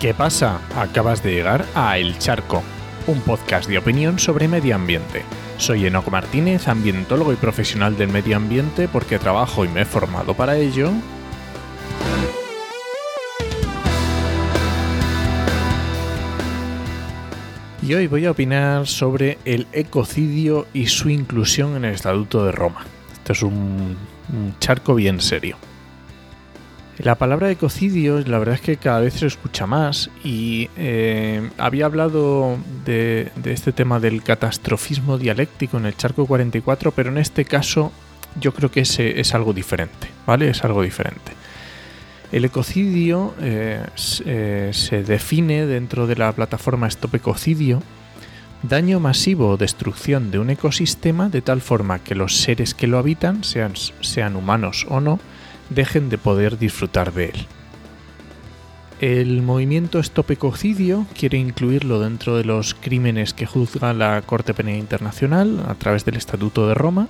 ¿Qué pasa? Acabas de llegar a El Charco, un podcast de opinión sobre medio ambiente. Soy Enoco Martínez, ambientólogo y profesional del medio ambiente porque trabajo y me he formado para ello. Y hoy voy a opinar sobre el ecocidio y su inclusión en el Estatuto de Roma. Esto es un charco bien serio. La palabra ecocidio, la verdad es que cada vez se escucha más y eh, había hablado de, este tema del catastrofismo dialéctico en el charco 44, pero en este caso yo creo que es, es algo diferente, ¿vale? Es algo diferente. El ecocidio eh, eh, se define dentro de la plataforma Stop Ecocidio daño masivo o destrucción de un ecosistema de tal forma que los seres que lo habitan, sean, sean humanos o no, dejen de poder disfrutar de él. El movimiento Stop Ecocidio quiere incluirlo dentro de los crímenes que juzga la Corte Penal Internacional a través del Estatuto de Roma,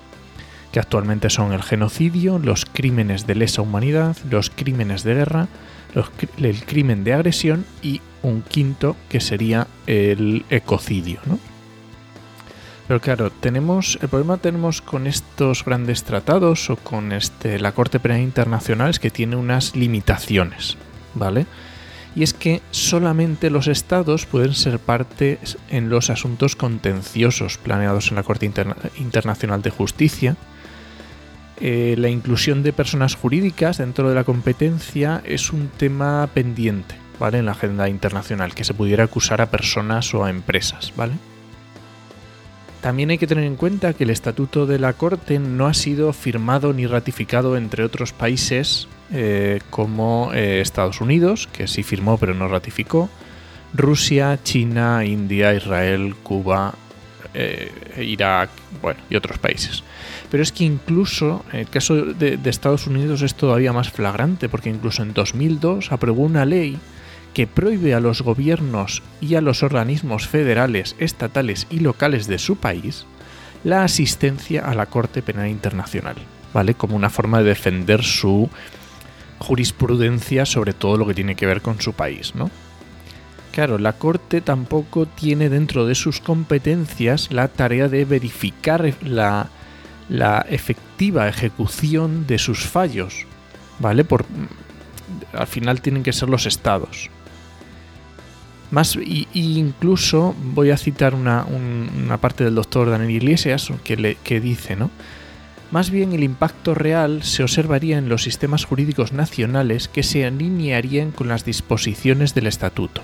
que actualmente son el genocidio, los crímenes de lesa humanidad, los crímenes de guerra, el crimen de agresión y un quinto que sería el ecocidio. ¿no? Pero claro, tenemos el problema tenemos con estos grandes tratados o con este la Corte Penal Internacional es que tiene unas limitaciones, ¿vale? Y es que solamente los estados pueden ser parte en los asuntos contenciosos planeados en la Corte Internacional de Justicia. Eh, la inclusión de personas jurídicas dentro de la competencia es un tema pendiente, ¿vale? En la agenda internacional, que se pudiera acusar a personas o a empresas, ¿vale? También hay que tener en cuenta que el Estatuto de la Corte no ha sido firmado ni ratificado entre otros países eh, como eh, Estados Unidos, que sí firmó pero no ratificó, Rusia, China, India, Israel, Cuba, eh, Irak, bueno, y otros países. Pero es que incluso el caso de Estados Unidos es todavía más flagrante, porque incluso en 2002 aprobó una ley que prohíbe a los gobiernos y a los organismos federales, estatales y locales de su país la asistencia a la Corte Penal Internacional, ¿vale? Como una forma de defender su jurisprudencia sobre todo lo que tiene que ver con su país, ¿no? Claro, la Corte tampoco tiene dentro de sus competencias la tarea de verificar la, la efectiva ejecución de sus fallos, ¿vale? Por, al final tienen que ser los estados. Más, y, incluso voy a citar una, parte del doctor Daniel Iglesias que, le, que dice, ¿no? Más bien el impacto real se observaría en los sistemas jurídicos nacionales que se alinearían con las disposiciones del estatuto.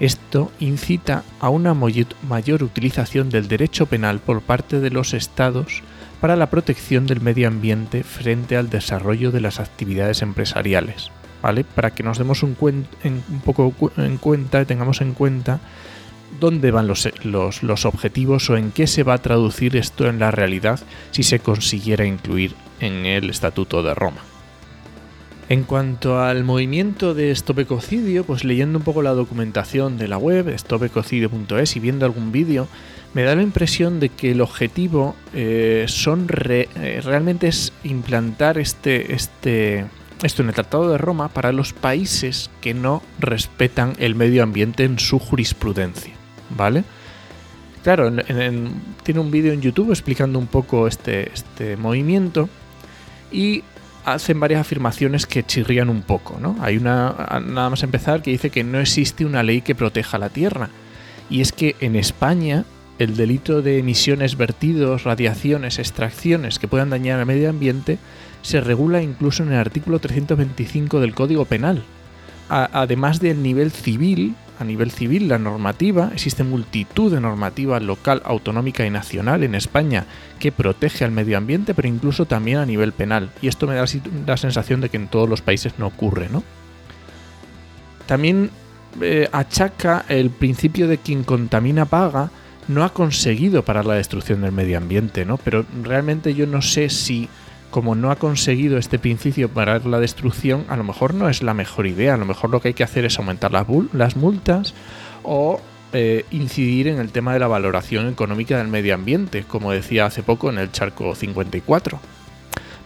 Esto incita a una mayor utilización del derecho penal por parte de los estados para la protección del medio ambiente frente al desarrollo de las actividades empresariales. Para que nos demos un, poco en cuenta, tengamos en cuenta dónde van los, los, objetivos o en qué se va a traducir esto en la realidad si se consiguiera incluir en el Estatuto de Roma. En cuanto al movimiento de Stop Ecocidio, pues leyendo un poco la documentación de la web, stopecocidio.es y viendo algún vídeo, me da la impresión de que el objetivo eh, son eh, realmente es implantar este, este, esto en el Tratado de Roma para los países que no respetan el medio ambiente en su jurisprudencia, ¿vale? Claro, tiene un vídeo en YouTube explicando un poco este, este movimiento y hacen varias afirmaciones que chirrían un poco, ¿no? Hay una, nada más empezar, que dice que no existe una ley que proteja la Tierra. Y es que en España el delito de emisiones, vertidos, radiaciones, extracciones que puedan dañar al medio ambiente se regula incluso en el artículo 325 del Código Penal. además del nivel civil, a nivel civil la normativa, existe multitud de normativa local, autonómica y nacional en España que protege al medio ambiente, pero incluso también a nivel penal. Y esto me da la sensación de que en todos los países no ocurre, ¿no? También eh, achaca el principio de quien contamina paga no ha conseguido parar la destrucción del medio ambiente, ¿no? Pero realmente yo no sé si como no ha conseguido este principio parar la destrucción, a lo mejor no es la mejor idea. A lo mejor lo que hay que hacer es aumentar las, multas o eh, incidir en el tema de la valoración económica del medio ambiente, como decía hace poco en el charco 54.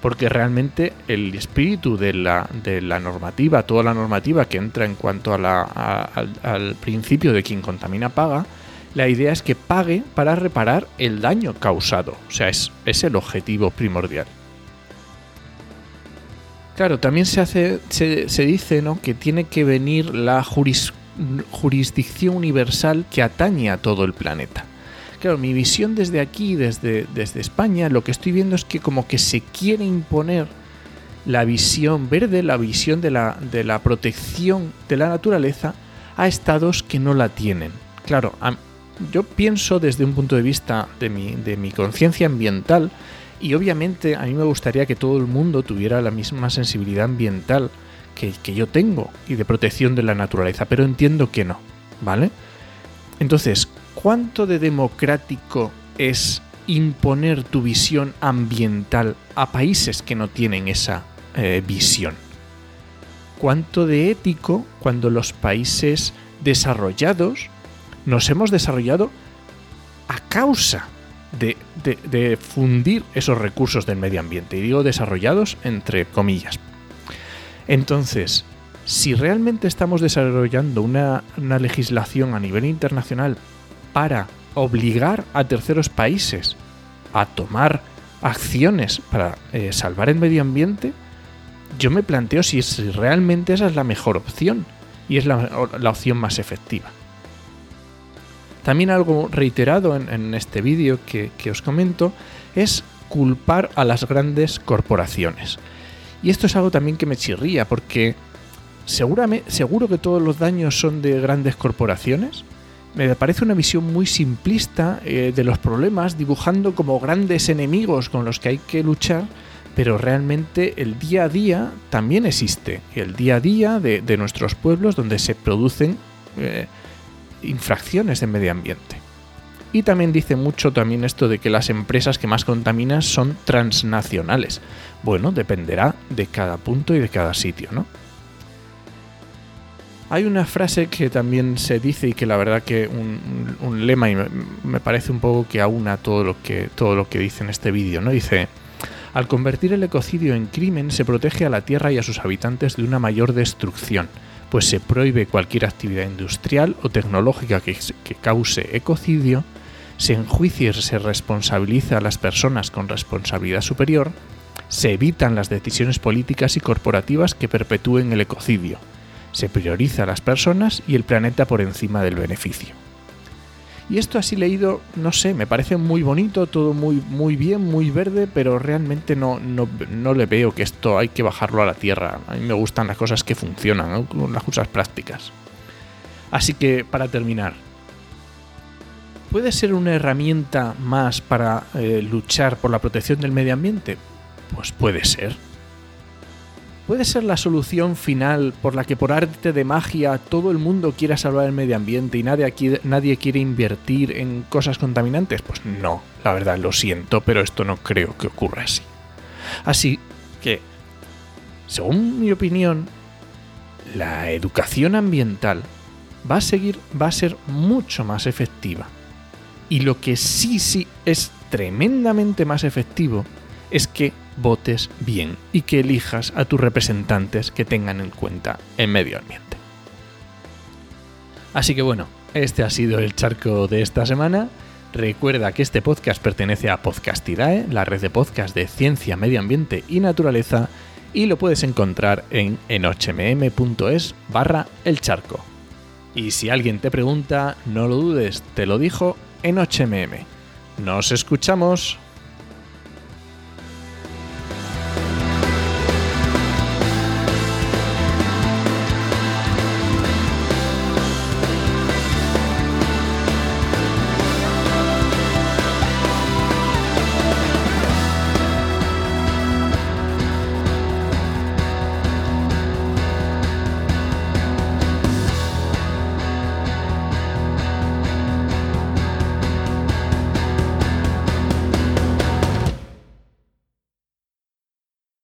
porque realmente el espíritu de la, normativa, toda la normativa que entra en cuanto al, principio de quien contamina paga, la idea es que pague para reparar el daño causado. O sea, es el objetivo primordial. Claro, también se, hace, se, dice ¿no? que tiene que venir la jurisdicción universal que atañe a todo el planeta. Claro, mi visión desde aquí, desde, España, lo que estoy viendo es que como que se quiere imponer la visión verde, la visión de la, de la protección de la naturaleza a estados que no la tienen. Claro, yo pienso desde un punto de vista de mi, de mi conciencia ambiental y obviamente a mí me gustaría que todo el mundo tuviera la misma sensibilidad ambiental que, que yo tengo y de protección de la naturaleza, pero entiendo que no, ¿vale? Entonces, ¿cuánto de democrático es imponer tu visión ambiental a países que no tienen esa eh, visión? ¿Cuánto de ético cuando los países desarrollados nos hemos desarrollado a causa de, de, fundir esos recursos del medio ambiente? Y digo desarrollados entre comillas. Entonces, si realmente estamos desarrollando una, legislación a nivel internacional para obligar a terceros países a tomar acciones para eh, salvar el medio ambiente, yo me planteo si, realmente esa es la mejor opción y es la, opción más efectiva. También algo reiterado en, este vídeo que, os comento es culpar a las grandes corporaciones. Y esto es algo también que me chirría porque seguramente, seguro que todos los daños son de grandes corporaciones. Me parece una visión muy simplista eh, de los problemas, dibujando como grandes enemigos con los que hay que luchar, pero realmente el día a día también existe. El día a día de, nuestros pueblos donde se producen eh, infracciones de medio ambiente. Y también dice mucho también esto de que las empresas que más contaminan son transnacionales. Bueno, dependerá de cada punto y de cada sitio, ¿no? Hay una frase que también se dice y que la verdad que un, lema y me, parece un poco que aúna todo lo que, todo lo que dice en este vídeo, ¿no? Dice, al convertir el ecocidio en crimen se protege a la Tierra y a sus habitantes de una mayor destrucción, pues se prohíbe cualquier actividad industrial o tecnológica que, cause ecocidio, se enjuicia y se responsabiliza a las personas con responsabilidad superior, se evitan las decisiones políticas y corporativas que perpetúen el ecocidio, se prioriza a las personas y el planeta por encima del beneficio. Y esto así leído, no sé, me parece muy bonito, todo muy, muy bien, muy verde, pero realmente no, no, le veo que esto hay que bajarlo a la tierra. A mí me gustan las cosas que funcionan, las cosas prácticas. Así que, para terminar, ¿puede ser una herramienta más para eh, luchar por la protección del medio ambiente? Pues puede ser. ¿Puede ser la solución final por la que por arte de magia todo el mundo quiera salvar el medio ambiente y nadie, nadie quiere invertir en cosas contaminantes? Pues no, la verdad lo siento, pero esto no creo que ocurra así. Así que, según mi opinión, la educación ambiental va a seguir, va a ser mucho más efectiva. Y lo que sí, sí es tremendamente más efectivo es que votes bien y que elijas a tus representantes que tengan en cuenta el medio ambiente. Así que bueno, este ha sido el charco de esta semana. Recuerda que este podcast pertenece a Podcastidae, la red de podcast de ciencia, medio ambiente y naturaleza, y lo puedes encontrar en enochmm.es barra el charco. Y si alguien te pregunta, no lo dudes, te lo dijo en Nos escuchamos.